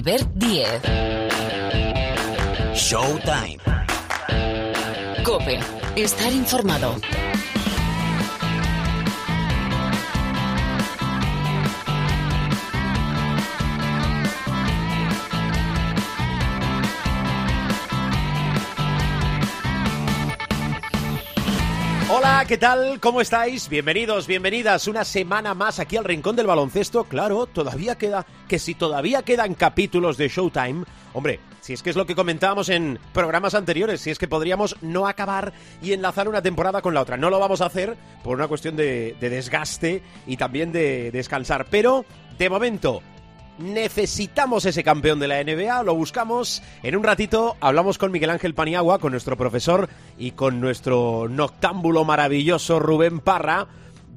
Albert Diez. Showtime. Cope. Estar informado. Hola, ¿qué tal? ¿Cómo estáis? Bienvenidos, bienvenidas una semana más aquí al Rincón del Baloncesto. Claro, todavía queda, que si todavía quedan capítulos de Showtime, hombre, si es que es lo que comentábamos en programas anteriores, si es que podríamos no acabar y enlazar una temporada con la otra. No lo vamos a hacer por una cuestión de, de desgaste y también de descansar, pero de momento necesitamos ese campeón de la NBA, lo buscamos. En un ratito hablamos con Miguel Ángel Paniagua, con nuestro profesor y con nuestro noctámbulo maravilloso Rubén Parra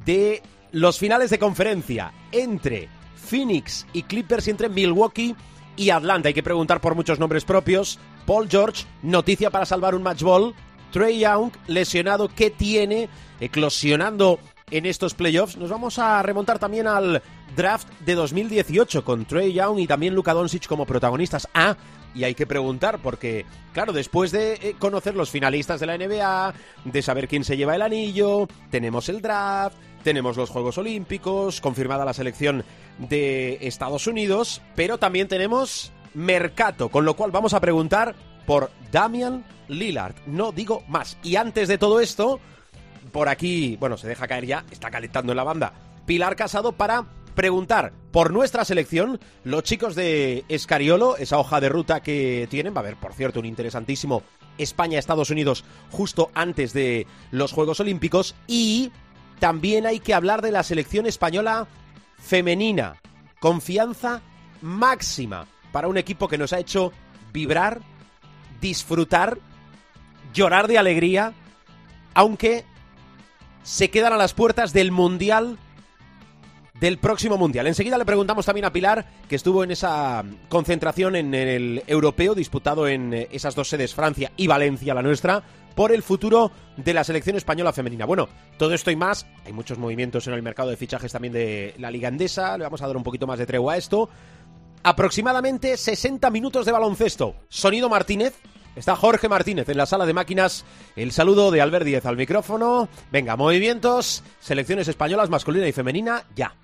de los finales de conferencia entre Phoenix y Clippers y entre Milwaukee y Atlanta. Hay que preguntar por muchos nombres propios. Paul George, noticia para salvar un match ball. Trey Young, lesionado, ¿qué tiene? Eclosionando en estos playoffs. Nos vamos a remontar también al draft de 2018 con Trey Young y también Luka Doncic como protagonistas. Ah, y hay que preguntar porque, claro, después de eh, conocer los finalistas de la NBA, de saber quién se lleva el anillo, tenemos el draft, tenemos los Juegos Olímpicos, confirmada la selección de Estados Unidos, pero también tenemos mercado, con lo cual vamos a preguntar por Damian Lillard. No digo más. Y antes de todo esto, por aquí, bueno, se deja caer ya, está calentando en la banda. Pilar Casado para preguntar por nuestra selección, los chicos de Escariolo, esa hoja de ruta que tienen, va a haber, por cierto, un interesantísimo España-Estados Unidos justo antes de los Juegos Olímpicos y también hay que hablar de la selección española femenina. Confianza máxima para un equipo que nos ha hecho vibrar, disfrutar, llorar de alegría, aunque se quedan a las puertas del Mundial del próximo Mundial. Enseguida le preguntamos también a Pilar, que estuvo en esa concentración en el europeo disputado en eh, esas dos sedes, Francia y Valencia, la nuestra, por el futuro de la selección española femenina. Bueno, todo esto y más, hay muchos movimientos en el mercado de fichajes también de la Liga Andesa, le vamos a dar un poquito más de tregua a esto. Aproximadamente 60 minutos de baloncesto. Sonido Martínez, Está Jorge Martínez en la sala de máquinas. El saludo de Albert Díez al micrófono. Venga, movimientos, selecciones españolas masculina y femenina, ya.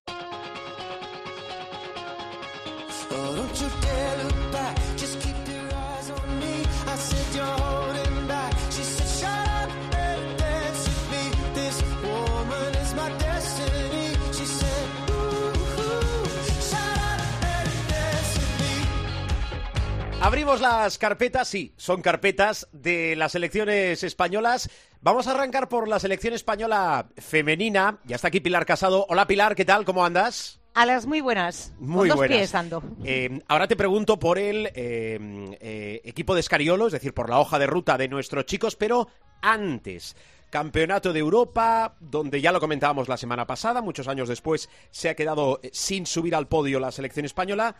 Abrimos las carpetas, sí, son carpetas de las selecciones españolas. Vamos a arrancar por la selección española femenina. Ya está aquí Pilar Casado. Hola Pilar, ¿qué tal? ¿Cómo andas? A las muy buenas. Muy Con dos buenas. pies ando. Eh, ahora te pregunto por el eh, eh, equipo de Escariolo, es decir, por la hoja de ruta de nuestros chicos, pero antes. Campeonato de Europa, donde ya lo comentábamos la semana pasada, muchos años después se ha quedado sin subir al podio la selección española,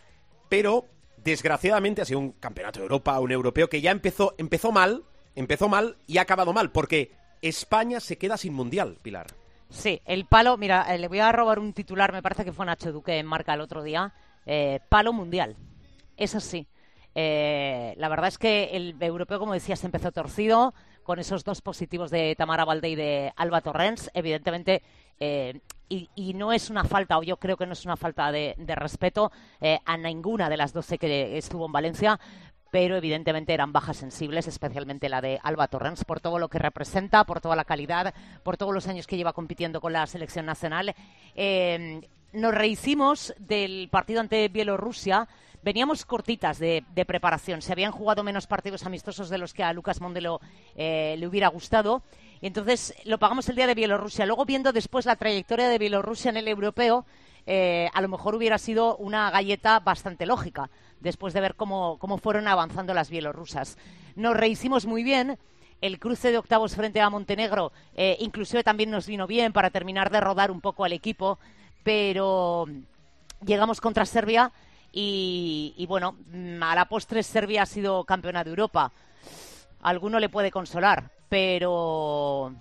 pero desgraciadamente ha sido un campeonato de Europa, un europeo que ya empezó, empezó mal, empezó mal y ha acabado mal, porque España se queda sin mundial, Pilar. Sí, el palo, mira, eh, le voy a robar un titular, me parece que fue Nacho Duque en marca el otro día. eh, palo mundial. Es así. Eh, la verdad es que el europeo, como decías, empezó torcido con esos dos positivos de Tamara Valde y de Alba Torrens. Evidentemente, eh, y, y no es una falta, o yo creo que no es una falta de, respeto eh, a ninguna de las 12 que estuvo en Valencia, pero evidentemente eran bajas sensibles, especialmente la de Alba Torrens, por todo lo que representa, por toda la calidad, por todos los años que lleva compitiendo con la selección nacional. Eh, nos rehicimos del partido ante Bielorrusia. Veníamos cortitas de, de preparación. Se habían jugado menos partidos amistosos de los que a Lucas Mondelo eh, le hubiera gustado. Y entonces lo pagamos el día de Bielorrusia. Luego, viendo después la trayectoria de Bielorrusia en el europeo, eh, a lo mejor hubiera sido una galleta bastante lógica, después de ver cómo, cómo fueron avanzando las bielorrusas. Nos rehicimos muy bien. El cruce de octavos frente a Montenegro eh, inclusive también nos vino bien para terminar de rodar un poco al equipo, pero llegamos contra Serbia y, bueno, mm, a la postre Serbia ha sido campeona de Europa. Alguno le puede consolar, pero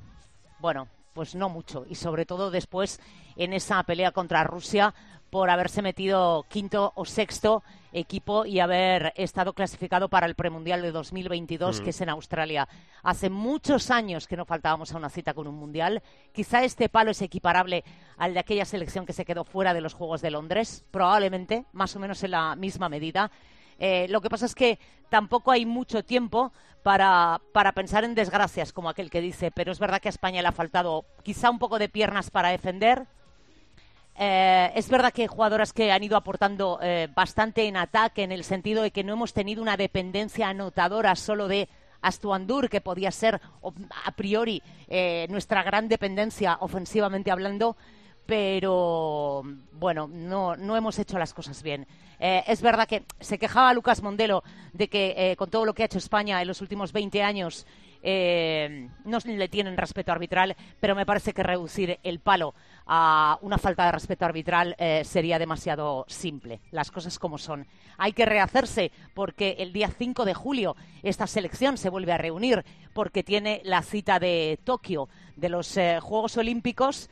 bueno, pues no mucho. Y sobre todo después en esa pelea contra Rusia por haberse metido quinto o sexto equipo y haber estado clasificado para el premundial de 2022, que es en Australia. Hace muchos años que no faltábamos a una cita con un mundial. Quizá este palo es equiparable al de aquella selección que se quedó fuera de los Juegos de Londres, probablemente, más o menos en la misma medida. Eh, lo que pasa es que tampoco hay mucho tiempo para, para, pensar en desgracias, como aquel que dice, pero es verdad que a España le ha faltado quizá un poco de piernas para defender, eh, es verdad que hay jugadoras que han ido aportando eh, bastante en ataque, en el sentido de que no hemos tenido una dependencia anotadora solo de Astuandur, que podía ser a priori eh, nuestra gran dependencia ofensivamente hablando, pero bueno, no, no hemos hecho las cosas bien. es verdad que se quejaba Lucas Mondelo de que con todo lo que ha hecho España en los últimos 20 años eh, no le tienen respeto arbitral, pero me parece que reducir el palo a una falta de respeto arbitral eh, sería demasiado simple. Las cosas como son. Hay que rehacerse porque el día 5 de julio esta selección se vuelve a reunir porque tiene la cita de Tokio de los eh, Juegos Olímpicos.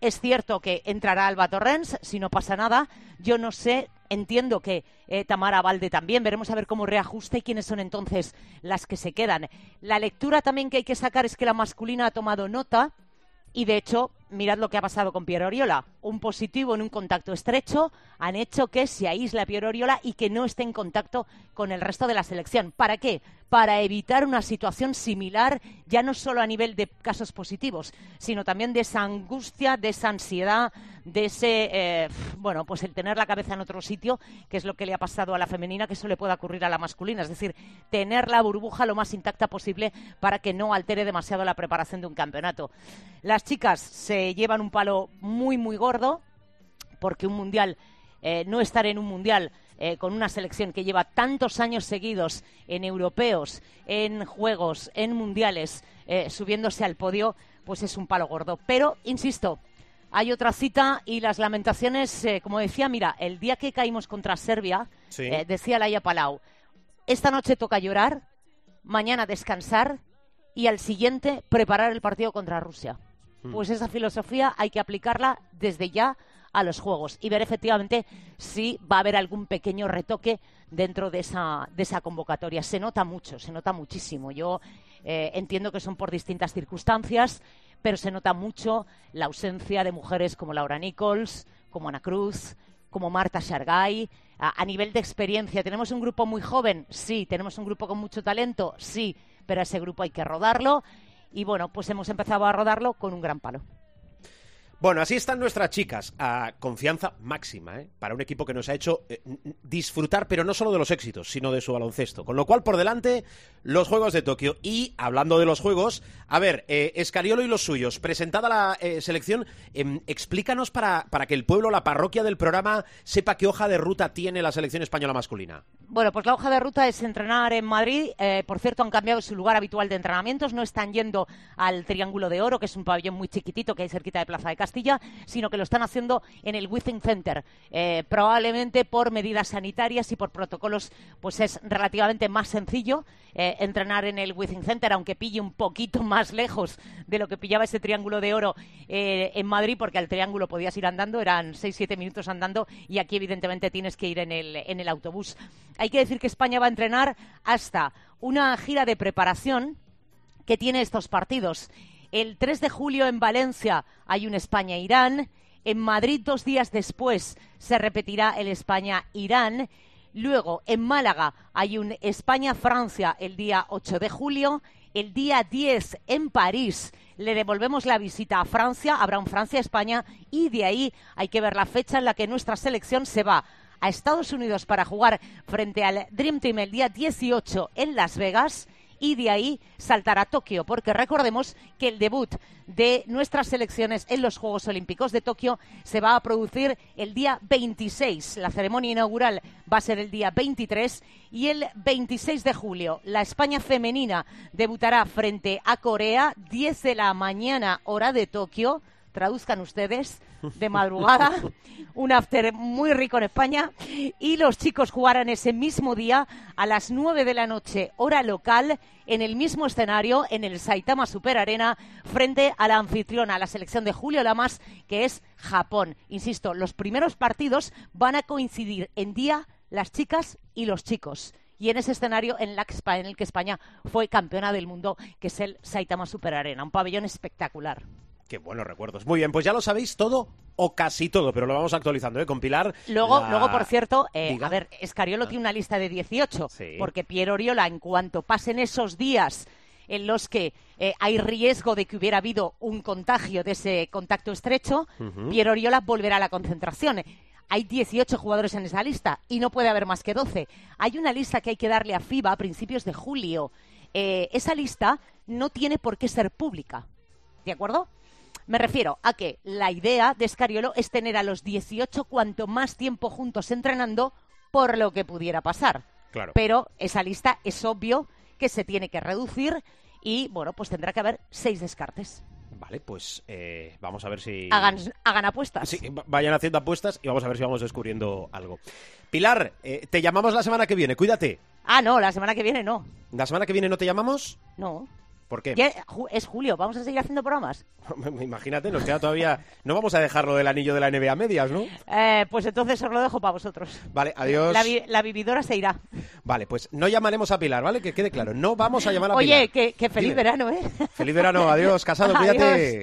Es cierto que entrará Alba Torrens, si no pasa nada. Yo no sé, entiendo que eh, Tamara Valde también. Veremos a ver cómo reajusta y quiénes son entonces las que se quedan. La lectura también que hay que sacar es que la masculina ha tomado nota y de hecho, mirad lo que ha pasado con Piero Oriola. Un positivo en un contacto estrecho han hecho que se aísle a Piero Oriola y que no esté en contacto con el resto de la selección. ¿Para qué? Para evitar una situación similar, ya no solo a nivel de casos positivos, sino también de esa angustia, de esa ansiedad, de ese, eh, bueno, pues el tener la cabeza en otro sitio, que es lo que le ha pasado a la femenina, que eso le puede ocurrir a la masculina. Es decir, tener la burbuja lo más intacta posible para que no altere demasiado la preparación de un campeonato. Las chicas se llevan un palo muy, muy gordo, porque un mundial, eh, no estar en un mundial eh, con una selección que lleva tantos años seguidos en europeos, en juegos, en mundiales, eh, subiéndose al podio, pues es un palo gordo. Pero, insisto, hay otra cita y las lamentaciones, eh, como decía, mira, el día que caímos contra Serbia, decía Laia Palau, esta noche toca llorar, mañana descansar y al siguiente preparar el partido contra Rusia. Hmm. Pues esa filosofía hay que aplicarla desde ya a los juegos y ver efectivamente si va a haber algún pequeño retoque dentro de esa, de esa convocatoria. Se nota mucho, se nota muchísimo. Yo eh, entiendo que son por distintas circunstancias, pero se nota mucho la ausencia de mujeres como Laura Nichols, como Ana Cruz, como Marta Shargay. A, a nivel de experiencia, ¿tenemos un grupo muy joven? Sí. ¿Tenemos un grupo con mucho talento? Sí. Pero a ese grupo hay que rodarlo. Y bueno, pues hemos empezado a rodarlo con un gran palo. Bueno, así están nuestras chicas, a confianza máxima, ¿eh? para un equipo que nos ha hecho eh, disfrutar, pero no solo de los éxitos, sino de su baloncesto. Con lo cual, por delante, los Juegos de Tokio. Y, hablando de los Juegos, a ver, eh, Escariolo y los suyos, presentada la eh, selección, em, explícanos para, para que el pueblo, la parroquia del programa, sepa qué hoja de ruta tiene la selección española masculina. Bueno, pues la hoja de ruta es entrenar en Madrid. por cierto, han cambiado su lugar habitual de entrenamientos. No están yendo al Triángulo de Oro, que es un pabellón muy chiquitito que hay cerquita de Plaza de Casa sino que lo están haciendo en el Withing Center. Eh, probablemente por medidas sanitarias y por protocolos, pues es relativamente más sencillo eh, entrenar en el Withing Center, aunque pille un poquito más lejos de lo que pillaba ese triángulo de oro eh, en Madrid, porque al triángulo podías ir andando, eran 6-7 minutos andando, y aquí evidentemente tienes que ir en el, en el autobús. Hay que decir que España va a entrenar hasta una gira de preparación que tiene estos partidos. El 3 de julio en Valencia hay un España-Irán. En Madrid, dos días después, se repetirá el España-Irán. Luego, en Málaga, hay un España-Francia el día 8 de julio. El día 10 en París le devolvemos la visita a Francia, habrá un Francia-España y de ahí hay que ver la fecha en la que nuestra selección se va a Estados Unidos para jugar frente al Dream Team el día 18 en Las Vegas y de ahí saltar a Tokio, porque recordemos que el debut de nuestras selecciones en los Juegos Olímpicos de Tokio se va a producir el día 26. La ceremonia inaugural va a ser el día 23 y el 26 de julio la España femenina debutará frente a Corea 10 de la mañana hora de Tokio traduzcan ustedes, de madrugada, un after muy rico en España, y los chicos jugarán ese mismo día a las 9 de la noche, hora local, en el mismo escenario, en el Saitama Super Arena, frente a la anfitriona, la selección de Julio Lamas, que es Japón. Insisto, los primeros partidos van a coincidir en día las chicas y los chicos y en ese escenario en, la, en el que España fue campeona del mundo, que es el Saitama Super Arena, un pabellón espectacular. Qué buenos recuerdos. Muy bien, pues ya lo sabéis todo o casi todo, pero lo vamos actualizando, ¿eh? Con Pilar. Luego, luego por cierto, eh, a ver, Escariolo ah. tiene una lista de 18, porque Piero Oriola, en cuanto pasen esos días en los que eh, hay riesgo de que hubiera habido un contagio de ese contacto estrecho, Piero Oriola volverá a la concentración hay 18 jugadores en esa lista y no puede haber más que 12. Hay una lista que hay que darle a FIBA a principios de julio. Eh, esa lista no tiene por qué ser pública. ¿De acuerdo? Me refiero a que la idea de Escariolo es tener a los 18 cuanto más tiempo juntos entrenando por lo que pudiera pasar. Claro. Pero esa lista es obvio que se tiene que reducir y, bueno, pues tendrá que haber seis descartes. Vale, pues eh, vamos a ver si... Hagan, apuestas. Sí, vayan haciendo apuestas y vamos a ver si vamos descubriendo algo. Pilar, eh, te llamamos la semana que viene, cuídate. Ah, no, la semana que viene no. ¿La semana que viene no te llamamos? No. ¿Por qué? Es julio, ¿vamos a seguir haciendo programas? Imagínate, nos queda todavía... No vamos a dejarlo del anillo de la NBA a medias, ¿no? Eh, pues entonces os lo dejo para vosotros. Vale, adiós. La, vividora se irá. Vale, pues no llamaremos a Pilar, ¿vale? Que quede claro, no vamos a llamar a Pilar. Oye, que, feliz verano, ¿eh? Feliz verano, adiós, casado, cuídate.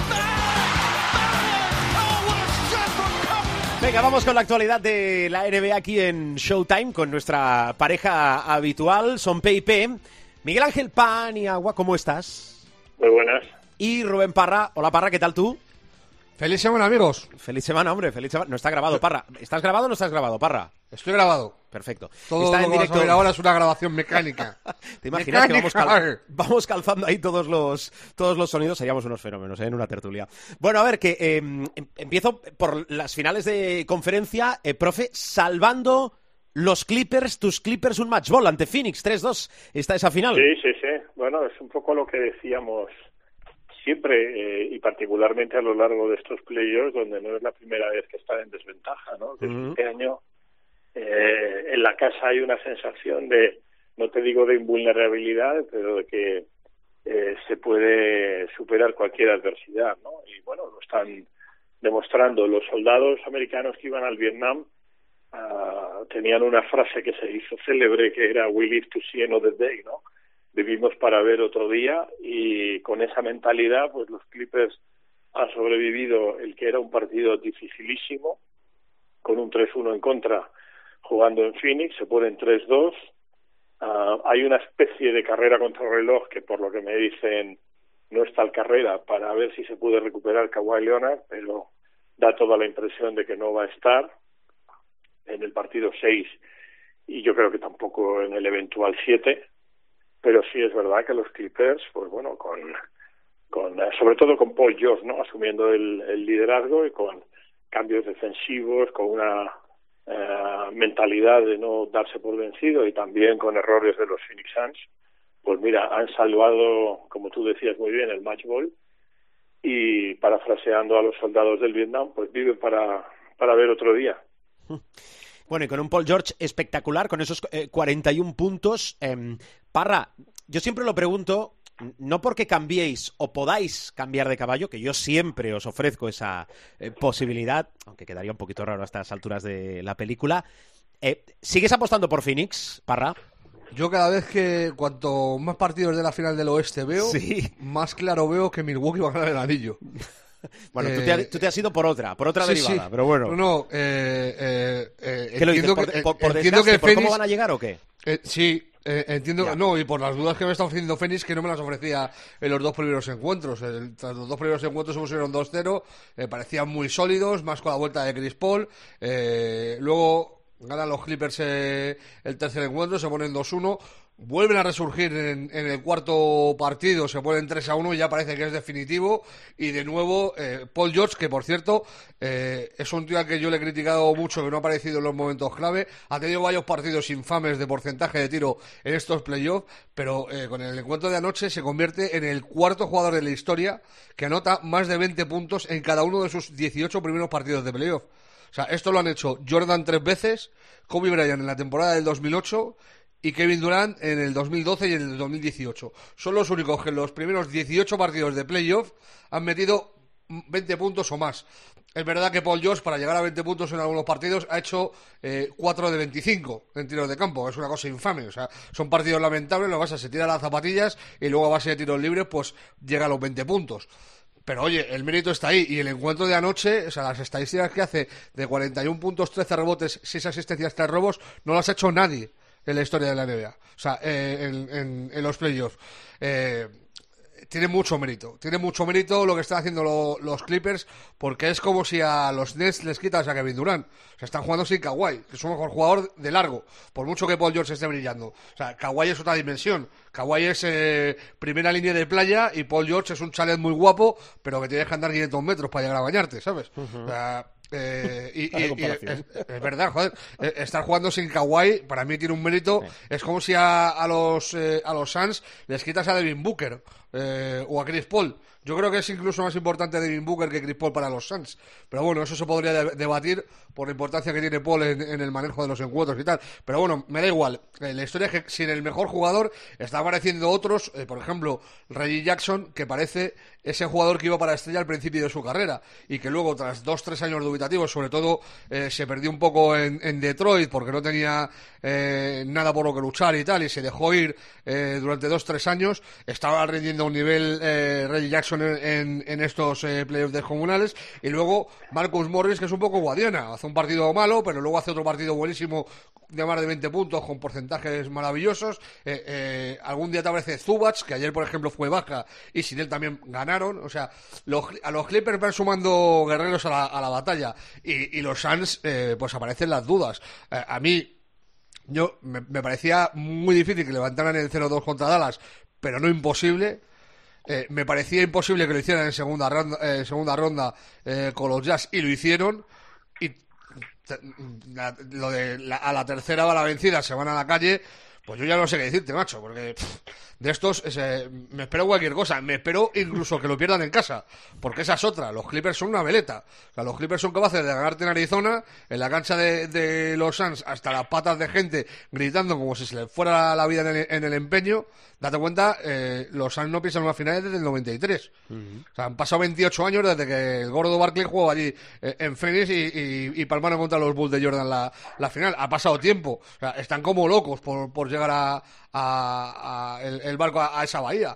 Venga, vamos con la actualidad de la NBA aquí en Showtime con nuestra pareja habitual, Son P&P. Miguel Ángel Pan y Agua, ¿cómo estás? Muy buenas. Y Rubén Parra. Hola Parra, ¿qué tal tú? Feliz semana, amigos. Feliz semana, hombre, feliz semana. No está grabado, Parra. ¿Estás grabado o no estás grabado, Parra? Estoy grabado. Perfecto. Todo está en directo. ahora es una grabación mecánica. ¿Te imaginas que vamos, calzando ahí todos los, todos los sonidos? Seríamos unos fenómenos ¿eh? en una tertulia. Bueno, a ver, que em, em, empiezo por las finales de conferencia. Eh, profe, salvando los Clippers, tus Clippers un match ball ante Phoenix 3-2. ¿Está esa final? Sí, sí, sí. Bueno, es un poco lo que decíamos siempre eh, y particularmente a lo largo de estos playoffs donde no es la primera vez que están en desventaja, ¿no? Este año eh, en la casa hay una sensación de, no te digo de invulnerabilidad, pero de que eh, se puede superar cualquier adversidad, ¿no? Y bueno, lo están demostrando. Los soldados americanos que iban al Vietnam uh, tenían una frase que se hizo célebre que era "We live to see another day", ¿no? Vivimos para ver otro día y con esa mentalidad pues los Clippers han sobrevivido el que era un partido dificilísimo con un 3-1 en contra jugando en Phoenix, se ponen 3-2. Ah, hay una especie de carrera contra el reloj que por lo que me dicen no está tal carrera para ver si se puede recuperar Kawhi Leonard, pero da toda la impresión de que no va a estar en el partido 6 y yo creo que tampoco en el eventual 7 pero sí es verdad que los Clippers, pues bueno, con, con eh, sobre todo con Paul George, ¿no? Asumiendo el, el liderazgo y con cambios defensivos, con una eh, mentalidad de no darse por vencido y también con errores de los Phoenix Suns, pues mira, han salvado, como tú decías muy bien, el match ball y parafraseando a los soldados del Vietnam, pues viven para, para ver otro día. Bueno, y con un Paul George espectacular, con esos 41 eh, puntos. Eh, Parra, yo siempre lo pregunto, no porque cambiéis o podáis cambiar de caballo, que yo siempre os ofrezco esa eh, posibilidad, aunque quedaría un poquito raro a estas alturas de la película. Eh, ¿Sigues apostando por Phoenix, Parra? Yo cada vez que cuanto más partidos de la final del oeste veo, más claro veo que Milwaukee va a ganar el anillo. Bueno, tú, te has, ido por otra, por otra derivada, pero bueno. No, eh, eh, ¿Qué lo dices? ¿Por, que, ¿Cómo van a llegar o qué? sí, Eh, entiendo, no, y por las dudas que me está ofreciendo Fénix, que no me las ofrecía en los dos primeros encuentros. tras los dos primeros encuentros se pusieron 2-0, eh, parecían muy sólidos, más con la vuelta de Chris Paul. Eh, luego ganan los Clippers el tercer encuentro, se ponen 2-1 vuelven a resurgir en, el cuarto partido, se ponen 3 a 1 y ya parece que es definitivo. Y de nuevo, eh, Paul George, que por cierto eh, es un tío al que yo le he criticado mucho, que no ha aparecido en los momentos clave, ha tenido varios partidos infames de porcentaje de tiro en estos playoffs, pero eh, con el encuentro de anoche se convierte en el cuarto jugador de la historia que anota más de 20 puntos en cada uno de sus 18 primeros partidos de playoff. O sea, esto lo han hecho Jordan tres veces, Kobe Bryant en la temporada del 2008 y Kevin Durant en el 2012 y en el 2018. Son los únicos que en los primeros 18 partidos de playoff han metido 20 puntos o más. Es verdad que Paul George, para llegar a 20 puntos en algunos partidos, ha hecho 4 eh, de 25 en tiros de campo. Es una cosa infame. O sea, son partidos lamentables. Lo vas a se tira las zapatillas y luego a base de tiros libres, pues llega a los 20 puntos. Pero oye, el mérito está ahí. Y el encuentro de anoche, o sea, las estadísticas que hace de 41 puntos, 13 rebotes, 6 asistencias, 3 robos, no las ha hecho nadie en la historia de la NBA. O sea, eh, en, los playoffs. Eh, tiene mucho mérito. Tiene mucho mérito lo que están haciendo los Clippers, porque es como si a los Nets les quitas a Kevin Durant. Se están jugando sin Kawhi, que es un mejor jugador de largo, por mucho que Paul George esté brillando. O sea, Kawhi es otra dimensión. Kawhi es eh, primera línea de playa y Paul George es un chalet muy guapo, pero que tienes que andar 500 metros para llegar a bañarte, ¿sabes? o sea, eh, y, es, verdad, joder, eh, estar jugando sin Kawhi para mí tiene un mérito. Es como si a, a los eh, a los Suns les quitas a Devin Booker o a Chris Paul. Yo creo que es incluso más importante Devin Booker que Chris Paul para los Suns. Pero bueno, eso se podría debatir por la importancia que tiene Paul en, el manejo de los encuentros y tal. Pero bueno, me da igual. la historia es que sin el mejor jugador está apareciendo otros, por ejemplo, Reggie Jackson, que parece ese jugador que iba para estrella al principio de su carrera y que luego, tras dos, tres años dubitativos, sobre todo eh, se perdió un poco en, Detroit porque no tenía eh, nada por lo que luchar y tal, y se dejó ir eh, durante dos, tres años, estaba rindiendo a un nivel Reggie Jackson en, estos playoffs descomunales, y luego Marcus Morris, que es un poco guadiana, hace un partido malo, pero luego hace otro partido buenísimo de más de 20 puntos con porcentajes maravillosos. algún día te aparece Zubats, que ayer, por ejemplo, fue baja y sin él también gana o sea, a los Clippers van sumando guerreros a la, batalla y, los Suns, eh, pues aparecen las dudas. Eh, a mí, yo me, parecía muy difícil que levantaran el 0-2 contra Dallas, pero no imposible. Eh, me parecía imposible que lo hicieran en segunda ronda, segunda ronda con los Jazz y lo hicieron. Y lo de a la tercera va la vencida, se van a la calle. Pues yo ya no sé qué decirte, macho, porque de estos me espero cualquier cosa. Me espero incluso que lo pierdan en casa. Porque esa es otra. Los Clippers son una veleta. O sea, los Clippers son capaces de ganarte en Arizona, en la cancha de, los Suns, hasta las patas de gente gritando como si se les fuera la vida en el, empeño. Date cuenta, eh, los Suns no piensan en una final desde el 93. O sea, han pasado 28 años desde que el gordo Barkley jugó allí eh, en Phoenix y, y, palmaron contra los Bulls de Jordan la, la final. Ha pasado tiempo. O sea, están como locos por, por llegar a, a, el, barco a, esa bahía.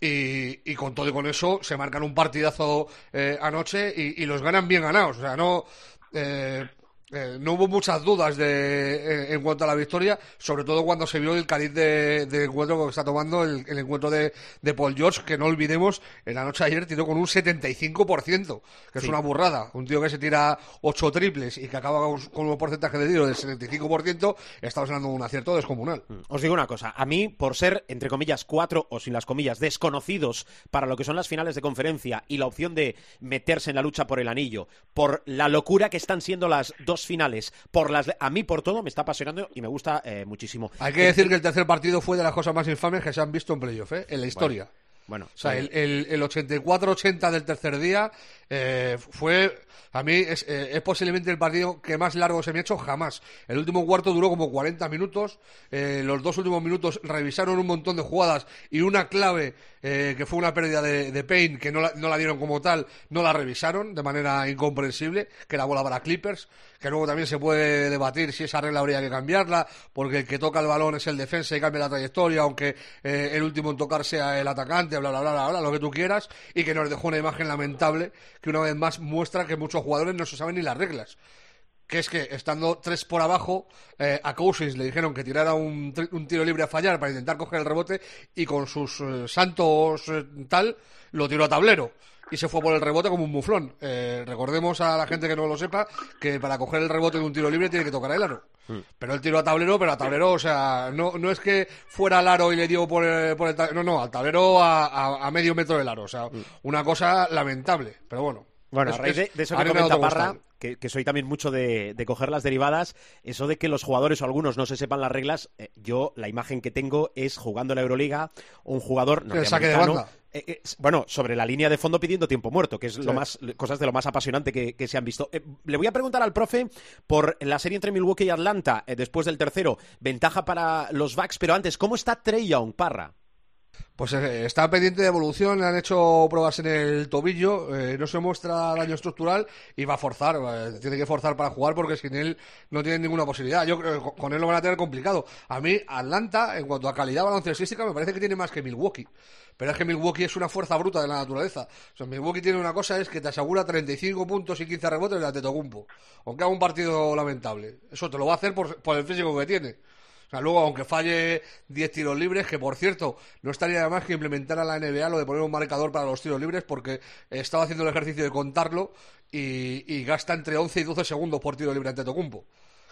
Y, y, con todo y con eso se marcan un partidazo eh, anoche y, y, los ganan bien ganados. O sea, no. Eh, eh, no hubo muchas dudas de, eh, en cuanto a la victoria, sobre todo cuando se vio el cariz de, encuentro que está tomando el, encuentro de, Paul George, que no olvidemos, en la noche de ayer tiró con un 75%, que es una burrada. Un tío que se tira 8 triples y que acaba con, un porcentaje de tiro del 75%, estamos hablando de un acierto descomunal. Mm. Os digo una cosa, a mí, por ser, entre comillas, cuatro o sin las comillas, desconocidos para lo que son las finales de conferencia y la opción de meterse en la lucha por el anillo, por la locura que están siendo las dos finales, por las a mí por todo me está apasionando y me gusta eh, muchísimo. Hay que decir que el tercer partido fue de las cosas más infames que se han visto en playoff, ¿eh? en la historia. Bueno, o sea, el, el, 84-80 del tercer día eh, fue, a mí, es, es, posiblemente el partido que más largo se me ha hecho jamás. El último cuarto duró como 40 minutos. los dos últimos minutos revisaron un montón de jugadas y una clave eh, que fue una pérdida de, de Payne, que no la, no la, dieron como tal, no la revisaron de manera incomprensible, que la bola para Clippers, que luego también se puede debatir si esa regla habría que cambiarla, porque el que toca el balón es el defensa y cambia la trayectoria, aunque eh, el último en tocar sea el atacante, bla, bla, bla, bla, bla, lo que tú quieras, y que nos dejó una imagen lamentable que una vez más muestra que muchos jugadores no se saben ni las reglas que es que estando tres por abajo, eh, a Cousins le dijeron que tirara un, tiro libre a fallar para intentar coger el rebote y con sus eh, santos eh, tal, lo tiró a tablero y se fue por el rebote como un muflón. recordemos a la gente que no lo sepa que para coger el rebote de un tiro libre tiene que tocar el aro. Mm. Pero él tiró a tablero, pero a tablero, o sea, no, no es que fuera al aro y le dio por el, por el tablero, no, no, al tablero a, medio metro del aro, o sea, mm. una cosa lamentable, pero bueno. Bueno, a raíz de, eso que comenta Parra, que, soy también mucho de, coger las derivadas, eso de que los jugadores o algunos no se sepan las reglas, eh, yo la imagen que tengo es jugando la Euroliga, un jugador norteamericano, eh, eh, bueno, sobre la línea de fondo pidiendo tiempo muerto, que es lo más, cosas de lo más apasionante que, se han visto. le voy a preguntar al profe por la serie entre Milwaukee y Atlanta, después del tercero, ventaja para los Bucks, pero antes, ¿cómo está Trey Young, Parra? Pues eh, está pendiente de evolución, le han hecho pruebas en el tobillo, eh, no se muestra daño estructural y va a forzar, eh, tiene que forzar para jugar porque sin él no tiene ninguna posibilidad. Yo creo que con él lo van a tener complicado. A mí, Atlanta, en cuanto a calidad baloncestística, me parece que tiene más que Milwaukee. Pero es que Milwaukee es una fuerza bruta de la naturaleza. O sea, Milwaukee tiene una cosa, es que te asegura 35 puntos y 15 rebotes de la Tetocumpo. Aunque haga un partido lamentable. Eso te lo va a hacer por, por el físico que tiene luego, aunque falle 10 tiros libres, que por cierto, no estaría de más que implementar a la NBA lo de poner un marcador para los tiros libres, porque estaba haciendo el ejercicio de contarlo y, y gasta entre 11 y 12 segundos por tiro libre ante Tocumpo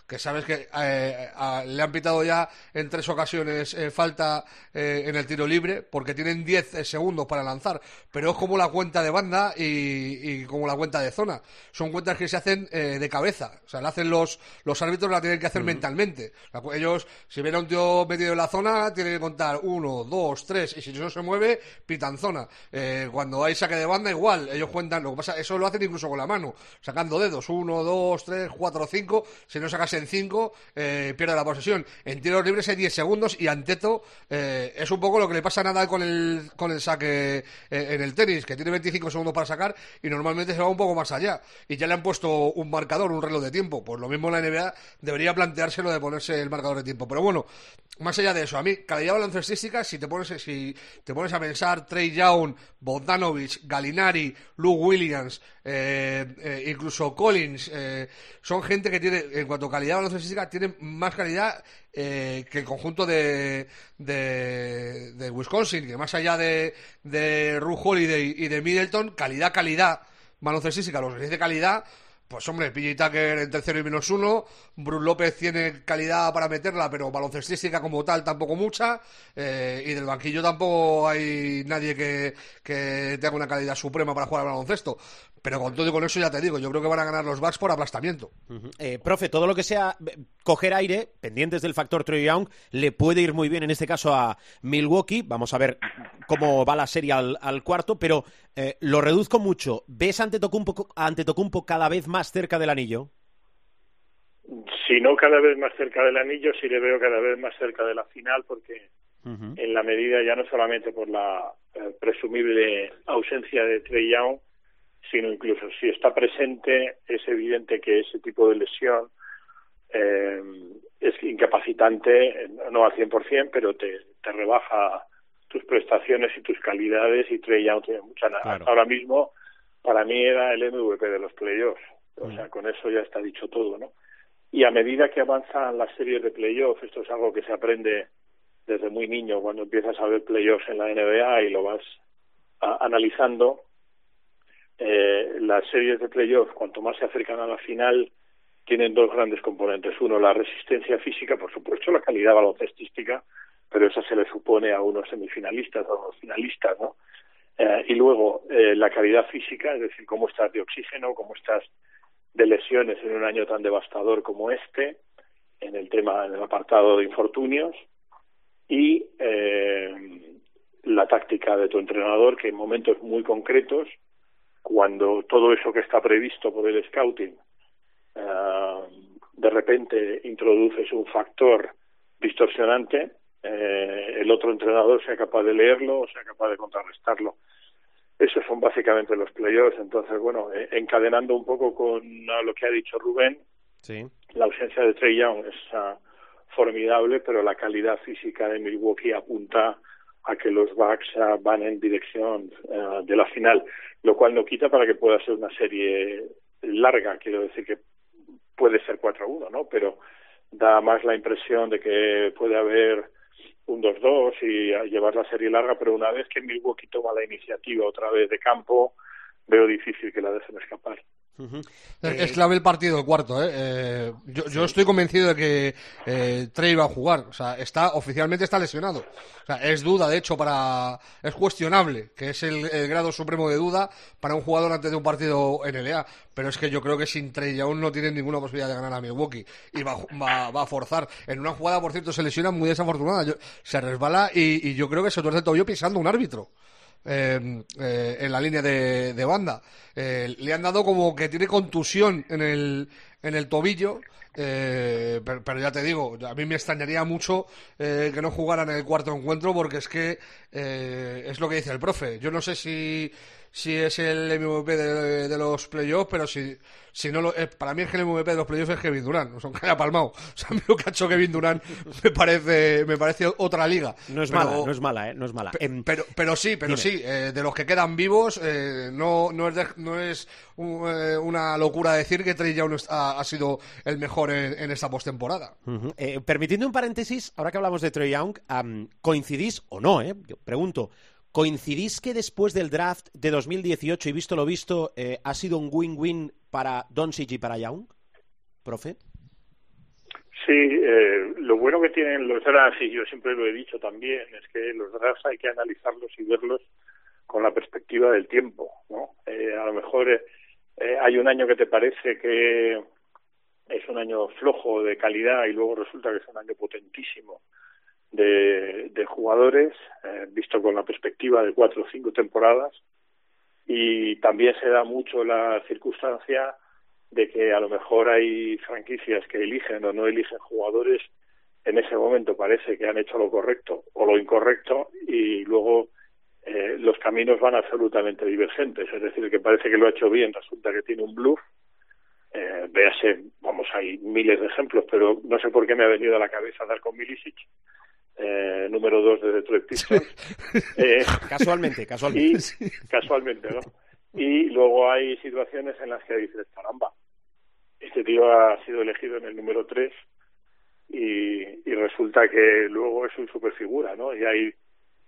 que sabes que eh, le han pitado ya en tres ocasiones eh, falta eh, en el tiro libre, porque tienen 10 segundos para lanzar, pero es como la cuenta de banda y, como la cuenta de zona. Son cuentas que se hacen de cabeza, o sea, la hacen los, los árbitros, la tienen que hacer mentalmente. Ellos, si ven a un tío metido en la zona, tienen que contar uno, dos, tres, y si no se mueve, pitan zona. cuando hay saque de banda, igual, ellos cuentan, lo que pasa, eso lo hacen incluso con la mano, sacando dedos, uno, dos, tres, cuatro, cinco, si no sacas en 5 eh, pierde la posesión. En tiros libres hay 10 segundos y Anteto eh, es un poco lo que le pasa a Nadal con el, con el saque eh, en el tenis, que tiene 25 segundos para sacar y normalmente se va un poco más allá. Y ya le han puesto un marcador, un reloj de tiempo. Pues lo mismo la NBA debería planteárselo de ponerse el marcador de tiempo. Pero bueno, más allá de eso, a mí, calidad baloncestística, si te pones, si te pones a pensar Trey Young, Bogdanovich, Galinari, Lou Williams, incluso Collins, son gente que tiene, en cuanto a calidad baloncestística tiene más calidad eh, que el conjunto de, de, Wisconsin, que más allá de, de Ru Holiday y de Middleton, calidad, calidad baloncestística, los que dice calidad, pues hombre, PJ Tucker en tercero y menos uno, Bruce López tiene calidad para meterla, pero baloncestística como tal tampoco mucha, eh, y del banquillo tampoco hay nadie que, que tenga una calidad suprema para jugar al baloncesto. Pero con todo y con eso ya te digo, yo creo que van a ganar los Bucks por aplastamiento. Eh, profe, todo lo que sea eh, coger aire, pendientes del factor Troy Young, le puede ir muy bien en este caso a Milwaukee. Vamos a ver cómo va la serie al, cuarto, pero eh, lo reduzco mucho. ¿Ves ante Tocumpo, ante Tocumpo cada vez más cerca del anillo? Si no cada vez más cerca del anillo, sí le veo cada vez más cerca de la final, porque en la medida ya no solamente por la presumible ausencia de Trey Young, sino incluso si está presente, es evidente que ese tipo de lesión eh, es incapacitante, no al 100%, pero te, te rebaja tus prestaciones y tus calidades y Trey Young tiene mucha Ahora mismo, para mí era el MVP de los playoffs. O sea, con eso ya está dicho todo, ¿no? Y a medida que avanzan las series de playoffs, esto es algo que se aprende desde muy niño, cuando empiezas a ver playoffs en la NBA y lo vas analizando, eh, las series de playoff, cuanto más se acercan a la final, tienen dos grandes componentes. Uno, la resistencia física, por supuesto, la calidad baloncestística, pero esa se le supone a unos semifinalistas, a unos finalistas, ¿no? Eh, y luego, eh, la calidad física, es decir, cómo estás de oxígeno, cómo estás de lesiones en un año tan devastador como este, en el tema, en el apartado de infortunios, y eh, la táctica de tu entrenador, que en momentos muy concretos cuando todo eso que está previsto por el scouting eh, de repente introduces un factor distorsionante, eh, el otro entrenador sea capaz de leerlo o sea capaz de contrarrestarlo. Esos son básicamente los playoffs. Entonces, bueno, eh, encadenando un poco con lo que ha dicho Rubén, sí. la ausencia de Trey Young es uh, formidable, pero la calidad física de Milwaukee apunta a que los Bucks van en dirección eh, de la final, lo cual no quita para que pueda ser una serie larga, quiero decir que puede ser 4-1, ¿no? Pero da más la impresión de que puede haber un 2-2 y llevar la serie larga, pero una vez que Milwaukee toma la iniciativa otra vez de campo, veo difícil que la dejen escapar. Es eh, clave el partido el cuarto, ¿eh? eh yo, estoy convencido de que eh, Trey va a jugar. O sea, está, oficialmente está lesionado. O sea, es duda, de hecho, para. Es cuestionable, que es el, grado supremo de duda para un jugador antes de un partido NLA. Pero es que yo creo que sin Trey aún no tiene ninguna posibilidad de ganar a Milwaukee. Y va, va, a forzar. En una jugada, por cierto, se lesiona muy desafortunada. se resbala y, y yo creo que se tuerce el tobillo pisando un árbitro. Em, eh, en la línea de, banda. Eh, le han dado como que tiene contusión en el, en el tobillo. Eh, pero, ya te digo, a mí me extrañaría mucho que no jugaran el cuarto encuentro porque es que es lo que dice el profe. Yo no sé si si es el MVP de, los playoffs, pero si, si no lo, eh, para mí es que el MVP de los playoffs es Kevin Durant, no son que palmado. O sea, a mí lo que ha hecho Kevin Durant me parece, me parece otra liga. No es mala, no es mala, ¿eh? No es mala. Pero, pero sí, pero sí, eh, de los que quedan vivos, eh, no, no es, no es una locura decir que Trey Young ha, sido el mejor en, esta postemporada. permitiendo un paréntesis, ahora que hablamos de Trey Young, ¿coincidís o no, eh? pregunto, ¿Coincidís que después del draft de 2018 y visto lo visto, eh, ha sido un win-win para Doncic y para Young, profe? Sí, eh, lo bueno que tienen los drafts, y yo siempre lo he dicho también, es que los drafts hay que analizarlos y verlos con la perspectiva del tiempo. ¿no? Eh, a lo mejor hay un año que te parece que es un año flojo de calidad y luego resulta que es un año potentísimo de, jugadores, eh, visto con la perspectiva de cuatro o cinco temporadas, y también se da mucho la circunstancia de que a lo mejor hay franquicias que eligen o no eligen jugadores, en ese momento parece que han hecho lo correcto o lo incorrecto y luego eh, los caminos van absolutamente divergentes, es decir, que parece que lo ha hecho bien, resulta que tiene un bluff, eh, véase, vamos, hay miles de ejemplos, pero no sé por qué me ha venido a la cabeza dar con Milicic, eh, número dos de Detroit Pistons. Eh, casualmente, casualmente. Y, casualmente, ¿no? Y luego hay situaciones en las que dices, caramba, este tío ha sido elegido en el número tres y, y resulta que luego es un superfigura, ¿no? Y hay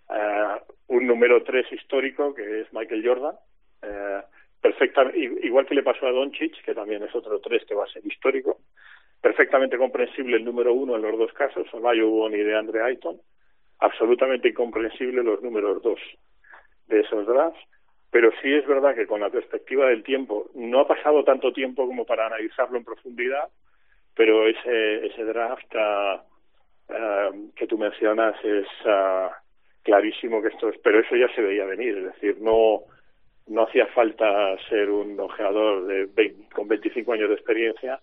uh, un número tres histórico que es Michael Jordan, uh, perfectamente, igual que le pasó a Doncic, que también es otro tres que va a ser histórico, perfectamente comprensible el número uno en los dos casos, Olayo y de Andre Ayton, absolutamente incomprensible los números dos de esos drafts, pero sí es verdad que con la perspectiva del tiempo, no ha pasado tanto tiempo como para analizarlo en profundidad, pero ese, ese draft ah, que tú mencionas es ah, clarísimo que esto es, pero eso ya se veía venir, es decir, no no hacía falta ser un ojeador de con 25 años de experiencia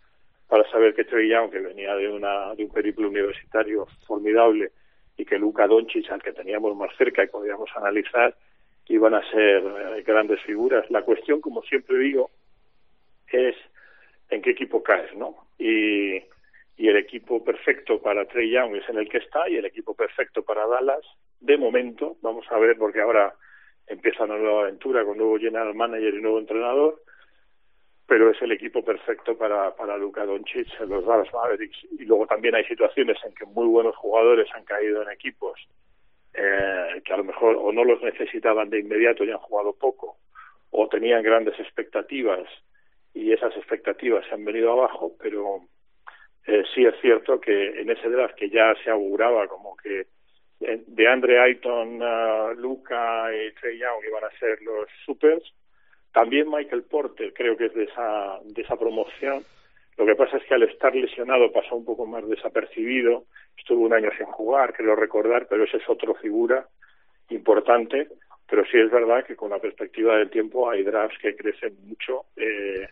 para saber que Trey Young, que venía de, una, de un periplo universitario formidable, y que Luca Doncic, al que teníamos más cerca y podíamos analizar, iban a ser eh, grandes figuras. La cuestión, como siempre digo, es en qué equipo caes, ¿no? Y, y el equipo perfecto para Trey Young es en el que está y el equipo perfecto para Dallas, de momento, vamos a ver, porque ahora empieza una nueva aventura con nuevo general manager y nuevo entrenador, pero es el equipo perfecto para, para Luka Doncic en los Dallas Mavericks. Y luego también hay situaciones en que muy buenos jugadores han caído en equipos eh, que a lo mejor o no los necesitaban de inmediato y han jugado poco, o tenían grandes expectativas y esas expectativas se han venido abajo, pero eh, sí es cierto que en ese draft que ya se auguraba como que eh, de Andre Ayton, uh, Luca y Trey Young iban a ser los supers, también Michael Porter creo que es de esa, de esa promoción. Lo que pasa es que al estar lesionado pasó un poco más desapercibido. Estuvo un año sin jugar, creo recordar, pero esa es otra figura importante. Pero sí es verdad que con la perspectiva del tiempo hay drafts que crecen mucho eh,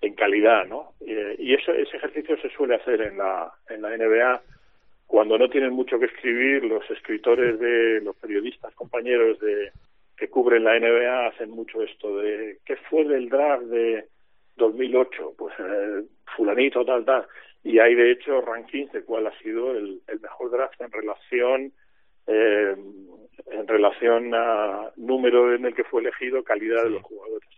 en calidad, ¿no? Eh, y eso, ese ejercicio se suele hacer en la, en la NBA cuando no tienen mucho que escribir los escritores de los periodistas compañeros de, que cubren la NBA hacen mucho esto de qué fue del draft de 2008, pues eh, fulanito tal tal y hay de hecho rankings de cuál ha sido el, el mejor draft en relación eh, en relación a número en el que fue elegido, calidad de los jugadores.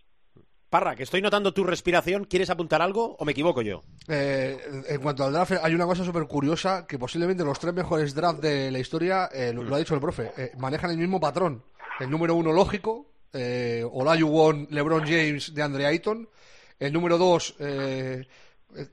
Parra, que estoy notando tu respiración. ¿Quieres apuntar algo o me equivoco yo? Eh, en cuanto al draft, hay una cosa súper curiosa que posiblemente los tres mejores drafts de la historia, eh, lo, ha dicho el profe, eh, manejan el mismo patrón. El número uno lógico, eh, Olajuwon, LeBron James de Andre Ayton. El número dos, eh,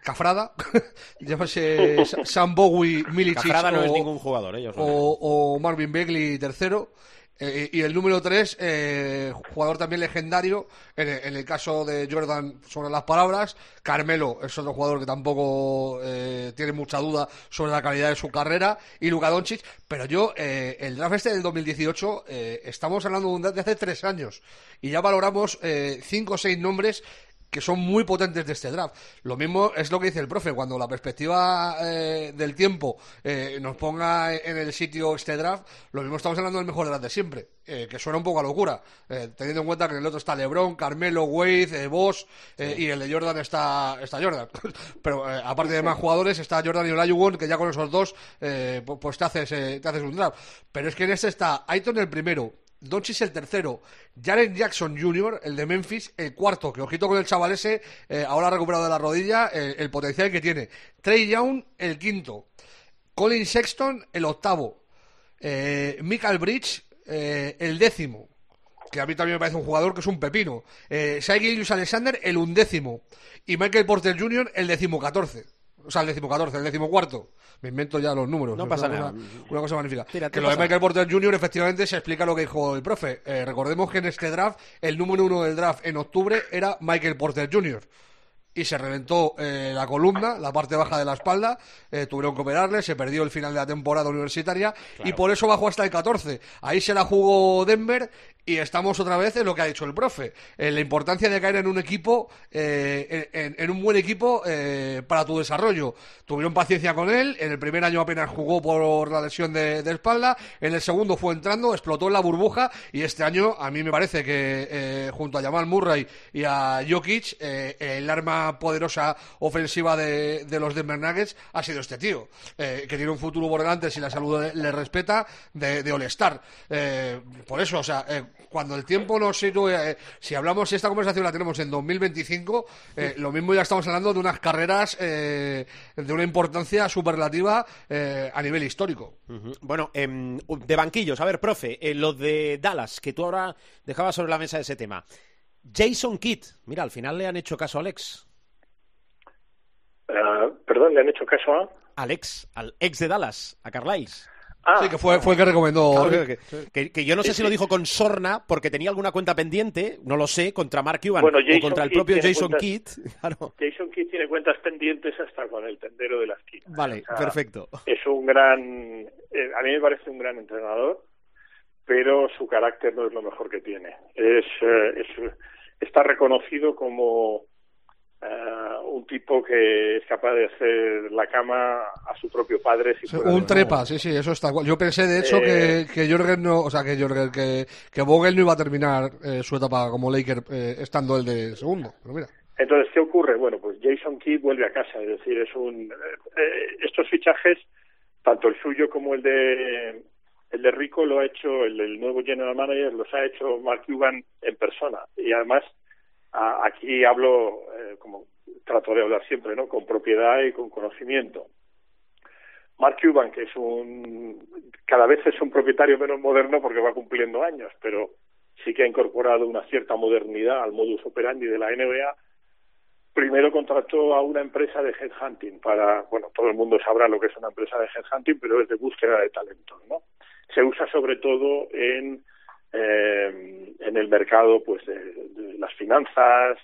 Cafrada, llámase Sam Bowie, Milicic Cafrada no o, es ningún jugador, ellos. o, o Marvin Bagley tercero. Eh, y el número 3, eh, jugador también legendario, en el, en el, caso de Jordan sobre las palabras, Carmelo es otro jugador que tampoco eh, tiene mucha duda sobre la calidad de su carrera, y Luka Doncic, pero yo, eh, el draft este del 2018, eh, estamos hablando de un draft de hace tres años, y ya valoramos cinco o seis nombres que son muy potentes de este draft. Lo mismo es lo que dice el profe, cuando la perspectiva eh, del tiempo eh, nos ponga en el sitio este draft, lo mismo estamos hablando del mejor draft de siempre, eh, que suena un poco a locura, teniendo en cuenta que en el otro está LeBron, Carmelo, Wade, Boss, sí. y el de Jordan está, está Jordan. Pero aparte de más jugadores, está Jordan y Olajuwon, que ya con esos dos, pues te haces, te haces un draft. Pero es que en este está Aiton el primero, Doncic el tercero, Jaren Jackson Jr., el de Memphis, el cuarto, que ojito con el chaval ese, eh, ahora recuperado de la rodilla, eh, el potencial que tiene. Trey Young, el quinto. Colin Sexton, el octavo. Eh, Michael Bridge, el décimo. Que a mí también me parece un jugador que es un pepino. Eh, Alexander, el undécimo. Y Michael Porter Jr., el décimo catorce. O sea, el décimo catorce, el décimo cuarto. Me invento ya los números. No pasa una, nada. Una, una cosa magnífica. Que lo de? Michael Porter Jr. efectivamente se explica lo que dijo el profe. Eh, recordemos que en este draft, el número uno del draft en octubre era Michael Porter Jr. Y se reventó eh, la columna, la parte baja de la espalda, eh, tuvieron que operarle, se perdió el final de la temporada universitaria y por eso bajó hasta el 14. Ahí se la jugó Denver y estamos otra vez en lo que ha dicho el profe, en la importancia de caer en un equipo, eh, en, en, un buen equipo eh, para tu desarrollo. Tuvieron paciencia con él, en el primer año apenas jugó por la lesión de, espalda, en el segundo fue entrando, explotó en la burbuja y este año a mí me parece que eh, junto a Jamal Murray y a Jokic, eh, el arma poderosa ofensiva de, los Denver Nuggets ha sido este tío, eh, que tiene un futuro por delante si la salud le, respeta de, de All-Star. Por eso, o sea, cuando el tiempo nos sitúe, eh, si hablamos, si esta conversación la tenemos en 2025, eh, lo mismo ya estamos hablando de unas carreras eh, de una importancia superlativa eh, a nivel histórico. Uh -huh. Bueno, eh, de banquillos, a ver, profe, eh, lo de Dallas, que tú ahora dejabas sobre la mesa ese tema. Jason Kidd, mira, al final le han hecho caso a Alex. Uh, perdón, ¿le han hecho caso a? Alex, al ex de Dallas, a Carlisle. Ah, sí, que fue, fue el que recomendó. Claro, que, que, que, yo no sé si lo dijo con sorna porque tenía alguna cuenta pendiente, no lo sé, contra Mark Cuban bueno, o contra el propio Jason Kidd. Claro. Jason Kidd tiene cuentas pendientes hasta con el tendero de la esquina. Vale, o sea, perfecto. Es un gran, eh, a mí me parece un gran entrenador, pero su carácter no es lo mejor que tiene. Es, eh, es está reconocido como Uh, un tipo que es capaz de hacer la cama a su propio padre. Si sí, un trepa, sí, sí, eso está. Yo pensé, de hecho, eh... que, que Jorgen no, o sea, que Jorgen, que, que Vogel no iba a terminar eh, su etapa como Laker eh, estando el de segundo. Pero mira. Entonces, ¿qué ocurre? Bueno, pues Jason Kidd vuelve a casa, es decir, es un estos fichajes, tanto el suyo como el de el de Rico lo ha hecho el, el nuevo general manager, los ha hecho Mark Cuban en persona y además aquí hablo eh, como trato de hablar siempre, ¿no? Con propiedad y con conocimiento. Mark Cuban, que es un cada vez es un propietario menos moderno porque va cumpliendo años, pero sí que ha incorporado una cierta modernidad al modus operandi de la NBA. Primero contrató a una empresa de headhunting para, bueno, todo el mundo sabrá lo que es una empresa de headhunting, pero es de búsqueda de talentos, ¿no? Se usa sobre todo en eh, en el mercado pues de, las finanzas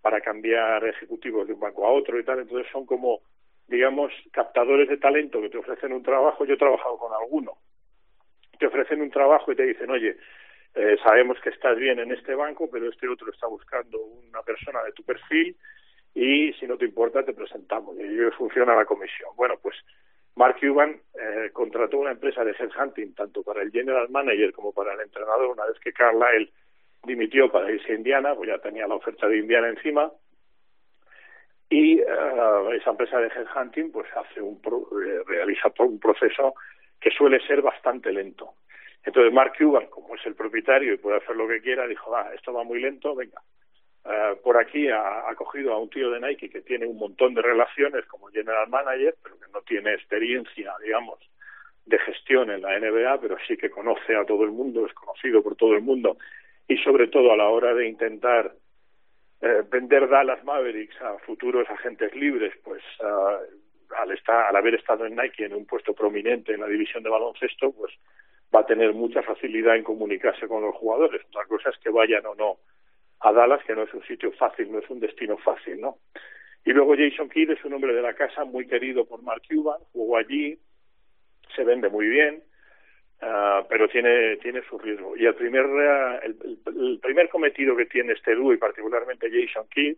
para cambiar ejecutivos de un banco a otro y tal. Entonces son como digamos captadores de talento que te ofrecen un trabajo. Yo he trabajado con alguno. Te ofrecen un trabajo y te dicen oye eh, sabemos que estás bien en este banco pero este otro está buscando una persona de tu perfil y si no te importa te presentamos y funciona la comisión. Bueno pues Mark Cuban eh, contrató una empresa de headhunting tanto para el general manager como para el entrenador una vez que Carlisle dimitió para irse a Indiana, pues ya tenía la oferta de Indiana encima y uh, esa empresa de headhunting pues hace un pro, eh, realiza un proceso que suele ser bastante lento. Entonces Mark Cuban, como es el propietario y puede hacer lo que quiera, dijo, ah, esto va muy lento, venga, eh, por aquí ha, cogido a un tío de Nike que tiene un montón de relaciones como general manager, pero que no tiene experiencia, digamos, de gestión en la NBA, pero sí que conoce a todo el mundo, es conocido por todo el mundo, y sobre todo a la hora de intentar eh, vender Dallas Mavericks a futuros agentes libres, pues al, estar, al haber estado en Nike en un puesto prominente en la división de baloncesto, pues va a tener mucha facilidad en comunicarse con los jugadores. Otra cosa es que vayan o no a Dallas, que no es un sitio fácil, no es un destino fácil, ¿no? Y luego Jason Kidd es un hombre de la casa muy querido por Mark Cuban, jugó allí, se vende muy bien, uh, pero tiene tiene su riesgo. Y el primer uh, el, el, primer cometido que tiene este dúo y particularmente Jason Kidd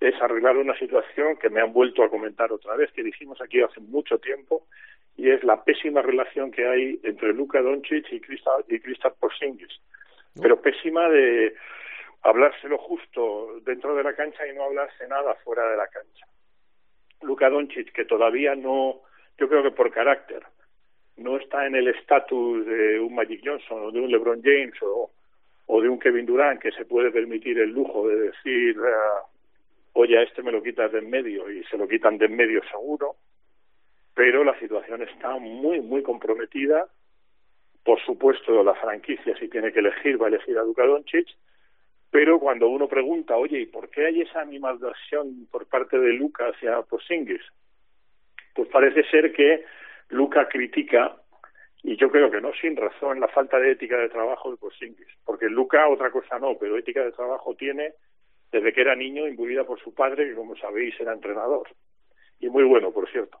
es arreglar una situación que me han vuelto a comentar otra vez, que dijimos aquí hace mucho tiempo, y es la pésima relación que hay entre Luka Doncic y Kristaps y Porzingis. Pero pésima de hablárselo justo dentro de la cancha y no hablarse nada fuera de la cancha. Luka Doncic, que todavía no, yo creo que por carácter, no está en el estatus de un Magic Johnson o de un LeBron James o, o de un Kevin Durant que se puede permitir el lujo de decir, uh, oye, este me lo quitas de en medio y se lo quitan de en medio seguro, pero la situación está muy, muy comprometida. Por supuesto, la franquicia, si tiene que elegir, va a elegir a Luka Doncic, pero cuando uno pregunta, oye, ¿y por qué hay esa animadversión por parte de Luca hacia Porzingis? Pues parece ser que Luca critica, y yo creo que no sin razón, la falta de ética de trabajo de Porzingis, porque Luca otra cosa no, pero ética de trabajo tiene desde que era niño, imbuida por su padre, que como sabéis era entrenador, y muy bueno, por cierto.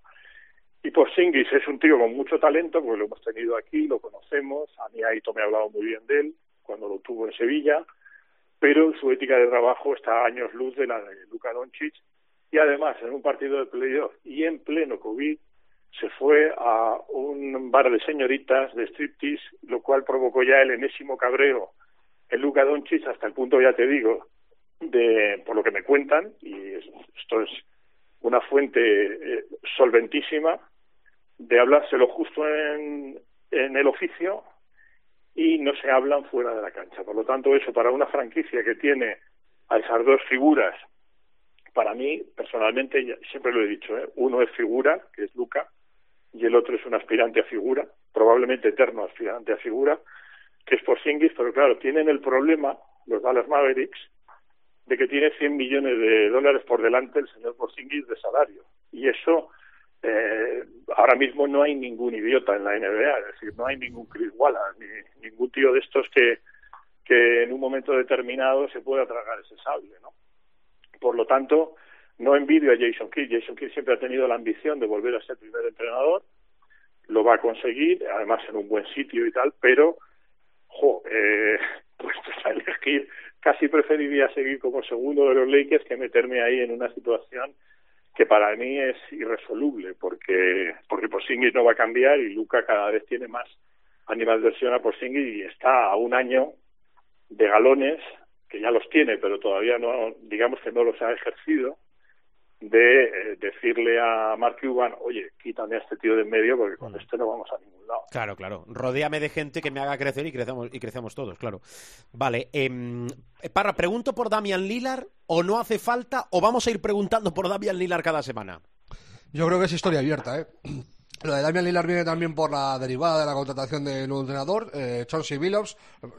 Y Porzingis es un tío con mucho talento, porque lo hemos tenido aquí, lo conocemos, a mí Aito me ha hablado muy bien de él, cuando lo tuvo en Sevilla, pero su ética de trabajo está a años luz de la de Luka Doncic. Y además en un partido de playoff y en pleno COVID se fue a un bar de señoritas de striptease, lo cual provocó ya el enésimo cabreo en Luka Doncic hasta el punto, ya te digo, de por lo que me cuentan, y esto es una fuente eh, solventísima, de hablárselo justo en, en el oficio y no se hablan fuera de la cancha. Por lo tanto, eso para una franquicia que tiene a esas dos figuras, para mí, personalmente, siempre lo he dicho, ¿eh? uno es figura, que es Luca, y el otro es un aspirante a figura, probablemente eterno aspirante a figura, que es Porzingis, pero claro, tienen el problema, los Dallas Mavericks, de que tiene 100 millones de dólares por delante el señor Porzingis de salario. Y eso eh, ahora mismo no hay ningún idiota en la NBA, es decir, no hay ningún Chris Wallace, ni ningún tío de estos que, que en un momento determinado se pueda tragar ese sable, ¿no? Por lo tanto, no envidio a Jason Kidd. Jason Kidd siempre ha tenido la ambición de volver a ser primer entrenador, lo va a conseguir, además en un buen sitio y tal, pero, jo, eh, pues a elegir, casi preferiría seguir como segundo de los Lakers que meterme ahí en una situación que para mí es irresoluble porque porque Porzingis no va a cambiar y Luca cada vez tiene más versión a Porzingis y está a un año de galones que ya los tiene pero todavía no digamos que no los ha ejercido de eh, decirle a Mark Cuban, oye, quítame a este tío de en medio porque con mm. este no vamos a ningún lado. Claro, claro. Rodéame de gente que me haga crecer y crecemos, y crecemos todos, claro. Vale. Eh, Parra, ¿pregunto por Damian Lillard o no hace falta o vamos a ir preguntando por Damian Lillard cada semana? Yo creo que es historia abierta, ¿eh? Lo de Damian Lillard viene también por la derivada de la contratación del nuevo entrenador, eh, Chauncey Billups.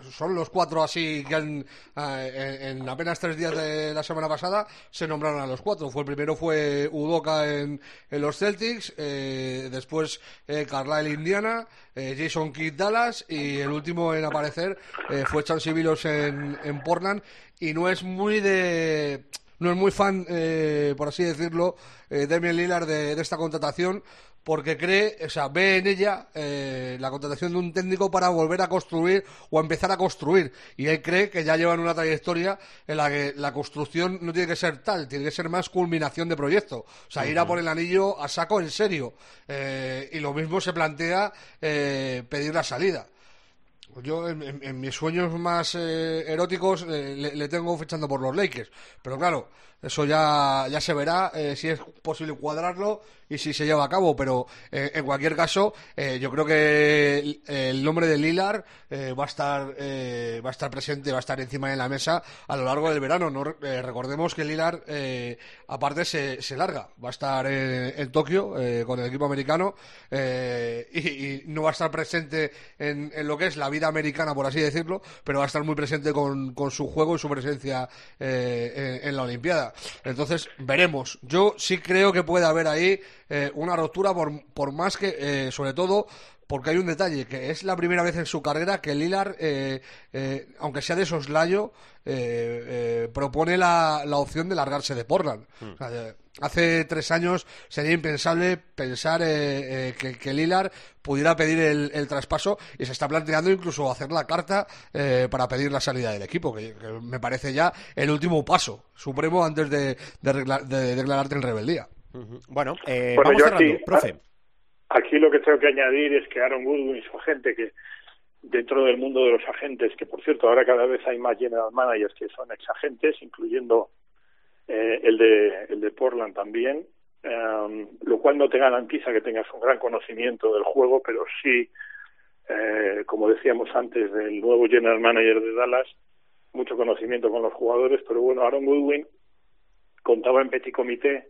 Son los cuatro así que eh, en, apenas tres días de la semana pasada se nombraron a los cuatro. Fue el primero fue Udoka en, los Celtics, eh, después eh, Carlisle Indiana, eh, Jason Kidd Dallas y el último en aparecer fue Chauncey Billups en, en Portland. Y no es muy de no es muy fan, por así decirlo, eh, Damian Lillard de, de, esta contratación, porque cree, o sea, ve en ella eh, la contratación de un técnico para volver a construir o a empezar a construir. Y él cree que ya llevan una trayectoria en la que la construcción no tiene que ser tal, tiene que ser más culminación de proyecto. O sea, ir a por el anillo a saco en serio. Eh, y lo mismo se plantea eh, pedir la salida. Yo en, mis sueños más eróticos le, le, tengo fechando por los Lakers. Pero claro, Eso ya, ya se verá eh, si es posible cuadrarlo y si se lleva a cabo, pero eh, en cualquier caso, eh, yo creo que el, el nombre de Lilar va a estar va a estar presente, va a estar encima de la mesa a lo largo del verano. No recordemos que Lilar, aparte, se, se, larga, va a estar en, Tokio con el equipo americano y, y, no va a estar presente en, en, lo que es la vida americana, por así decirlo, pero va a estar muy presente con, con su juego y su presencia en, en la Olimpiada. Entonces, veremos. Yo sí creo que puede haber ahí eh, una ruptura, por, por más que, eh, sobre todo, porque hay un detalle, que es la primera vez en su carrera que Lilar, eh, aunque sea de soslayo, propone la, la, opción de largarse de Portland. Mm. O sea, Hace tres años sería impensable pensar eh, eh, que, que, Lilar pudiera pedir el, traspaso y se está planteando incluso hacer la carta eh, para pedir la salida del equipo, que, me parece ya el último paso supremo antes de, declararte en rebeldía. Bueno, vamos cerrando, profe. Aquí lo que tengo que añadir es que Aaron Goodwin y su agente, que dentro del mundo de los agentes, que por cierto ahora cada vez hay más general managers que son ex agentes, incluyendo eh, el, de, el de Portland también, em, lo cual no te garantiza que tengas un gran conocimiento del juego, pero sí, eh, como decíamos antes, del nuevo general manager de Dallas, mucho conocimiento con los jugadores, pero bueno, Aaron Goodwin contaba en petit comité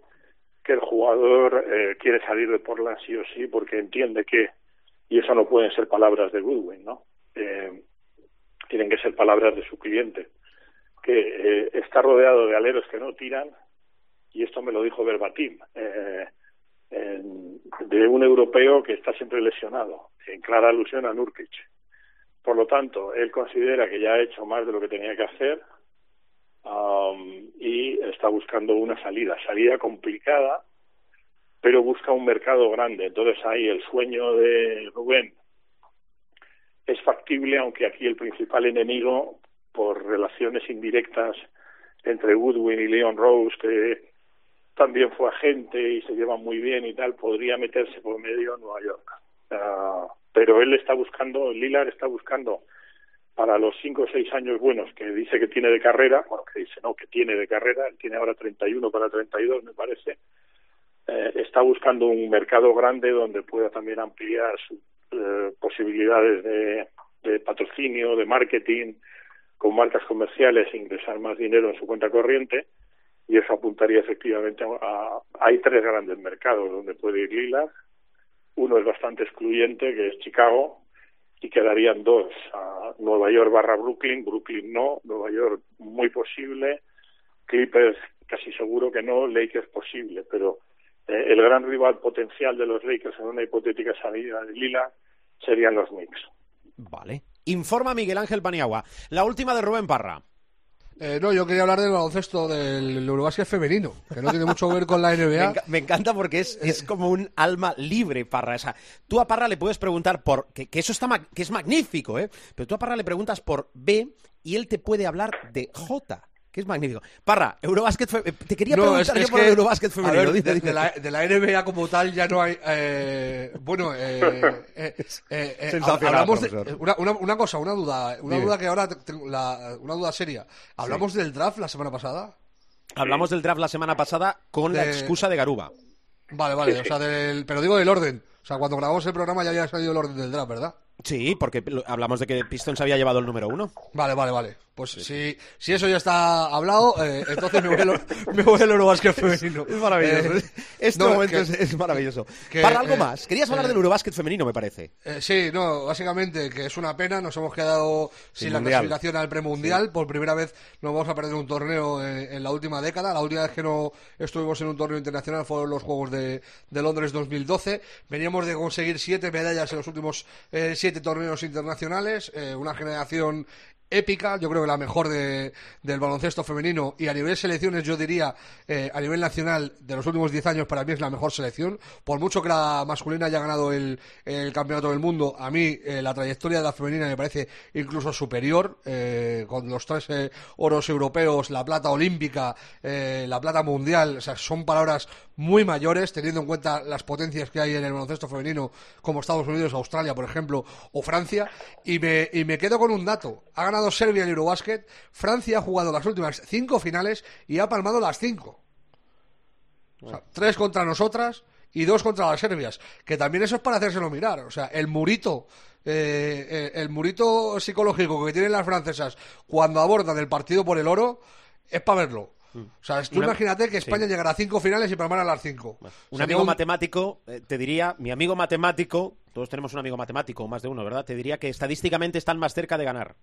que el jugador eh, quiere salir de Portland sí o sí porque entiende que, y eso no pueden ser palabras de Goodwin, ¿no? Eh, tienen que ser palabras de su cliente que eh, está rodeado de aleros que no tiran, y esto me lo dijo verbatim, eh, de un europeo que está siempre lesionado, en clara alusión a Nurkic. Por lo tanto, él considera que ya ha hecho más de lo que tenía que hacer um, y está buscando una salida, salida complicada, pero busca un mercado grande. Entonces ahí el sueño de Rubén es factible, aunque aquí el principal enemigo por relaciones indirectas entre Woodwin y Leon Rose, que también fue agente y se llevan muy bien y tal, podría meterse por medio en Nueva York. Uh, pero él está buscando, Lilar está buscando para los cinco o seis años buenos que dice que tiene de carrera, bueno, que dice no, que tiene de carrera, él tiene ahora 31 para 32 me parece, eh, está buscando un mercado grande donde pueda también ampliar sus eh, posibilidades de, de patrocinio, de marketing, con marcas comerciales e ingresar más dinero en su cuenta corriente y eso apuntaría efectivamente a, hay tres grandes mercados donde puede ir Lila. Uno es bastante excluyente que es Chicago y quedarían dos a Nueva York barra Brooklyn Brooklyn no Nueva York muy posible Clippers casi seguro que no Lakers posible pero eh, el gran rival potencial de los Lakers en una hipotética salida de Lila serían los Knicks. Vale Informa Miguel Ángel Paniagua. La última de Rubén Parra. Eh, no, yo quería hablar del baloncesto del Eurobásquet femenino, que no tiene mucho que ver con la NBA. me, encanta porque es, es, como un alma libre, Parra. Esa. Tú a Parra le puedes preguntar por. Que, que eso está que es magnífico, ¿eh? Pero tú a Parra le preguntas por B y él te puede hablar de J que es magnífico. Parra, Eurobásquet te quería preguntar yo por el Eurobásquet femenino. de, La, de, la, NBA como tal ya no hay... Eh, bueno, eh, eh, eh, eh hablamos de, una, una, una, cosa, una duda, una duda que ahora tengo, la, una duda seria. ¿Hablamos del draft la semana pasada? Hablamos del draft la semana pasada con la excusa de Garuba. Vale, vale, o sea, del, pero digo del orden. O sea, cuando grabamos el programa ya había salido el orden del draft, ¿verdad? Sí, porque hablamos de que Pistons había llevado el número uno. Vale, vale, vale. Pues si, si eso ya está hablado, eh, entonces me voy, al, me voy al Eurobásquet femenino. Es maravilloso. Eh, este momento es, maravilloso. Para algo eh, más. Querías hablar del Eurobásquet femenino, me parece. sí, no, básicamente que es una pena. Nos hemos quedado sin, la clasificación al premundial. Por primera vez nos vamos a perder un torneo en, la última década. La última vez que no estuvimos en un torneo internacional fueron los Juegos de, de Londres 2012. Veníamos de conseguir siete medallas en los últimos siete torneos internacionales. una generación épica, yo creo que la mejor de, del baloncesto femenino y a nivel selecciones yo diría eh, a nivel nacional de los últimos 10 años para mí es la mejor selección, por mucho que la masculina haya ganado el, campeonato del mundo, a mí eh, la trayectoria de la femenina me parece incluso superior, eh, con los tres oros europeos, la plata olímpica, la plata mundial, o son palabras muy mayores teniendo en cuenta las potencias que hay en el baloncesto femenino como Estados Unidos, Australia, por ejemplo, o Francia, y me, y me quedo con un dato, ha ganado ganado Serbia el Eurobasket, Francia ha jugado las últimas cinco finales y ha palmado las cinco. O sea, tres contra nosotras y dos contra las serbias. Que también eso es para hacérselo mirar. O sea, el murito, eh, eh, el murito psicológico que tienen las francesas cuando abordan el partido por el oro es para verlo. O sea, tú Una- imagínate que España sí. llegará a cinco finales y palmara las cinco. Un Sería amigo matemático eh, te diría, mi amigo matemático, todos tenemos un amigo matemático, o más de uno, ¿verdad? Te diría que estadísticamente están más cerca de ganar.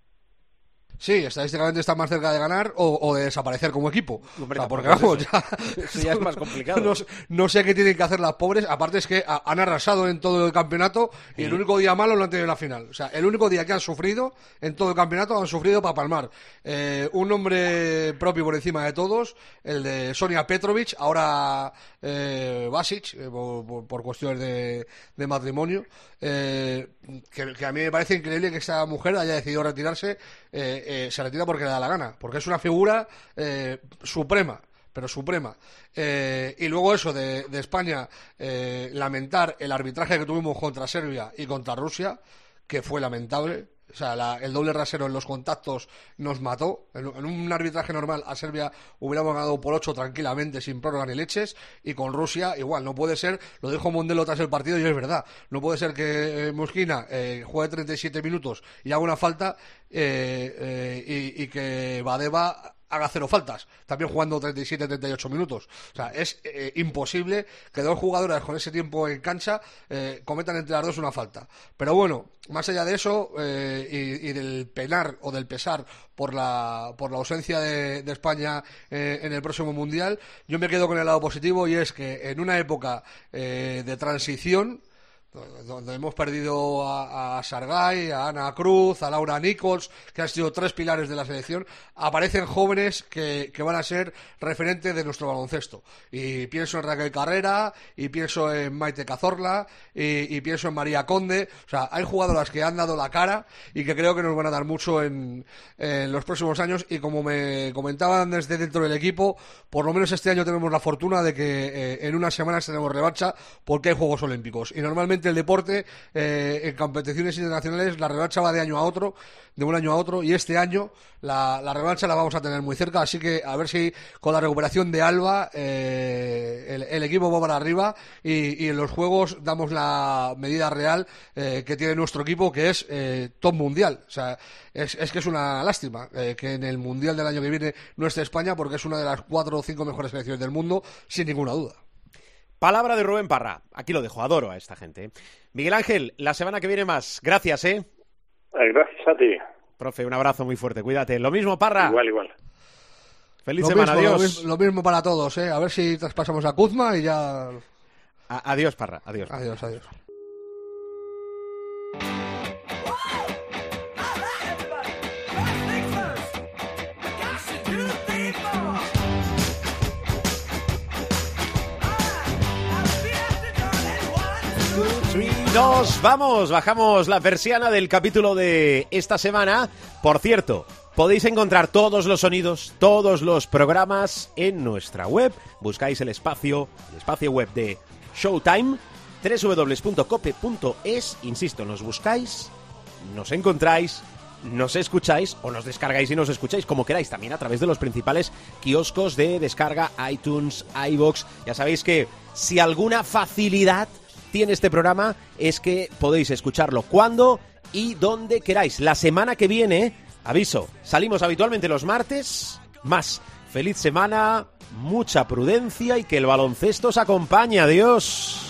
Sí, estadísticamente están más cerca de ganar o, o de desaparecer como equipo. Hombre, O sea, porque vamos, es ya, Eso ya es más complicado. no, sé- no sé qué tienen que hacer las pobres. Aparte es que ha- han arrasado en todo el campeonato y el único día malo lo han tenido en la final. O sea, el único día que han sufrido en todo el campeonato han sufrido para palmar. Eh, un nombre propio por encima de todos, el de Sonia Petrovic, ahora eh, Basic, eh, por, por- por cuestiones de, de matrimonio. Eh, que, a mí me parece increíble que esta mujer haya decidido retirarse. eh, eh, se retira porque le da la gana, porque es una figura eh, suprema pero suprema. Eh, y luego eso de, de España, eh, lamentar el arbitraje que tuvimos contra Serbia y contra Rusia, que fue lamentable. O sea, la- el doble rasero en los contactos nos mató. En, un arbitraje normal a Serbia hubiéramos ganado por 8 tranquilamente, sin prórroga ni leches. Y con Rusia, igual, no puede ser. Lo dijo Mondelo tras el partido y es verdad. No puede ser que eh, Mosquina eh, juegue 37 minutos y haga una falta eh, eh, y, y que Badeva haga cero faltas, también jugando 37-38 minutos. O sea, es eh, imposible que dos jugadoras con ese tiempo en cancha eh, cometan entre las dos una falta. Pero bueno, más allá de eso eh, y, del penar o del pesar por la, por la ausencia de, de España eh, en el próximo Mundial, yo me quedo con el lado positivo y es que en una época eh, de transición, donde hemos perdido a, a Sargay, a Ana Cruz, a Laura Nichols, que han sido tres pilares de la selección, aparecen jóvenes que, que van a ser referentes de nuestro baloncesto. Y pienso en Raquel Carrera, y pienso en Maite Cazorla, y, y pienso en María Conde. O sea, hay jugadoras que han dado la cara y que creo que nos van a dar mucho en, en los próximos años. Y como me comentaban desde dentro del equipo, por lo menos este año tenemos la fortuna de que eh, en unas semanas tenemos revancha porque hay Juegos Olímpicos. Y normalmente el deporte eh, en competiciones internacionales la revancha va de año a otro, de un año a otro, y este año la, revancha la vamos a tener muy cerca, así que a ver si con la recuperación de Alba eh, el, equipo va para arriba y, y en los Juegos damos la medida real eh, que tiene nuestro equipo, que es eh, top mundial. O sea, es, es que es una lástima eh, que en el mundial del año que viene no esté España, porque es una de las cuatro o cinco mejores selecciones del mundo, sin ninguna duda. Palabra de Rubén Parra. Aquí lo dejo, adoro a esta gente. ¿eh? Miguel Ángel, la semana que viene más. Gracias, ¿eh? Eh, Gracias a ti. Profe, un abrazo muy fuerte, cuídate. Lo mismo, Parra. Igual, igual. Feliz Lo semana, mismo, lo adiós. Lo, mismo para todos, ¿eh? A ver si traspasamos a Kuzma y ya... A- adiós, Parra, adiós. Adiós, adiós. Nos vamos, bajamos la persiana del capítulo de esta semana. Por cierto, podéis encontrar todos los sonidos, todos los programas en nuestra web. Buscáis el espacio, el espacio web de Showtime, www.cope.es. Insisto, nos buscáis, nos encontráis, nos escucháis o nos descargáis y nos escucháis como queráis también a través de los principales kioscos de descarga iTunes, iBox. Ya sabéis que si alguna facilidad tiene este programa es que podéis escucharlo cuando y donde queráis. La semana que viene, aviso, salimos habitualmente los martes. Más feliz semana, mucha prudencia y que el baloncesto os acompañe. Adiós.